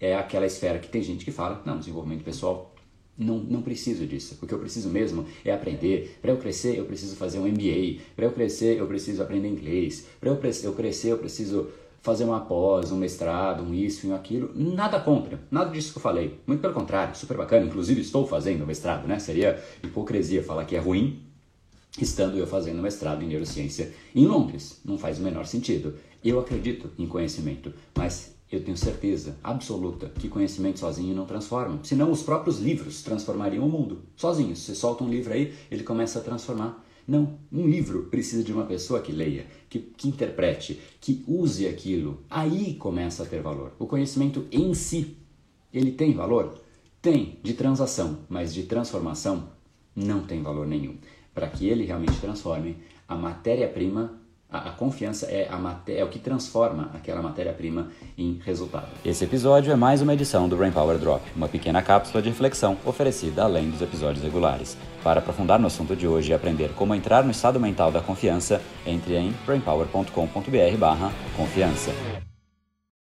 é aquela esfera que tem gente que fala, não, desenvolvimento pessoal não, não preciso disso. O que eu preciso mesmo é aprender. Para eu crescer, eu preciso fazer um MBA. Para eu crescer, eu preciso aprender inglês. Para eu, eu crescer, eu preciso fazer uma pós, um mestrado, um isso e um aquilo. Nada contra, nada disso que eu falei. Muito pelo contrário, super bacana. Inclusive, estou fazendo mestrado, né? Seria hipocrisia falar que é ruim, estando eu fazendo mestrado em neurociência em Londres. Não faz o menor sentido. Eu acredito em conhecimento, mas eu tenho certeza absoluta que conhecimento sozinho não transforma. Senão os próprios livros transformariam o mundo. Sozinhos. Você solta um livro aí, ele começa a transformar. Não, um livro precisa de uma pessoa que leia, que, que interprete, que use aquilo. Aí começa a ter valor. O conhecimento em si, ele tem valor? Tem, de transação, mas de transformação não tem valor nenhum. Para que ele realmente transforme, a matéria-prima a, confiança é, a é o que transforma aquela matéria-prima em resultado. Esse episódio é mais uma edição do Brain Power Drop, uma pequena cápsula de reflexão oferecida além dos episódios regulares. Para aprofundar no assunto de hoje e aprender como entrar no estado mental da confiança, entre em brainpower.com.br/confiança.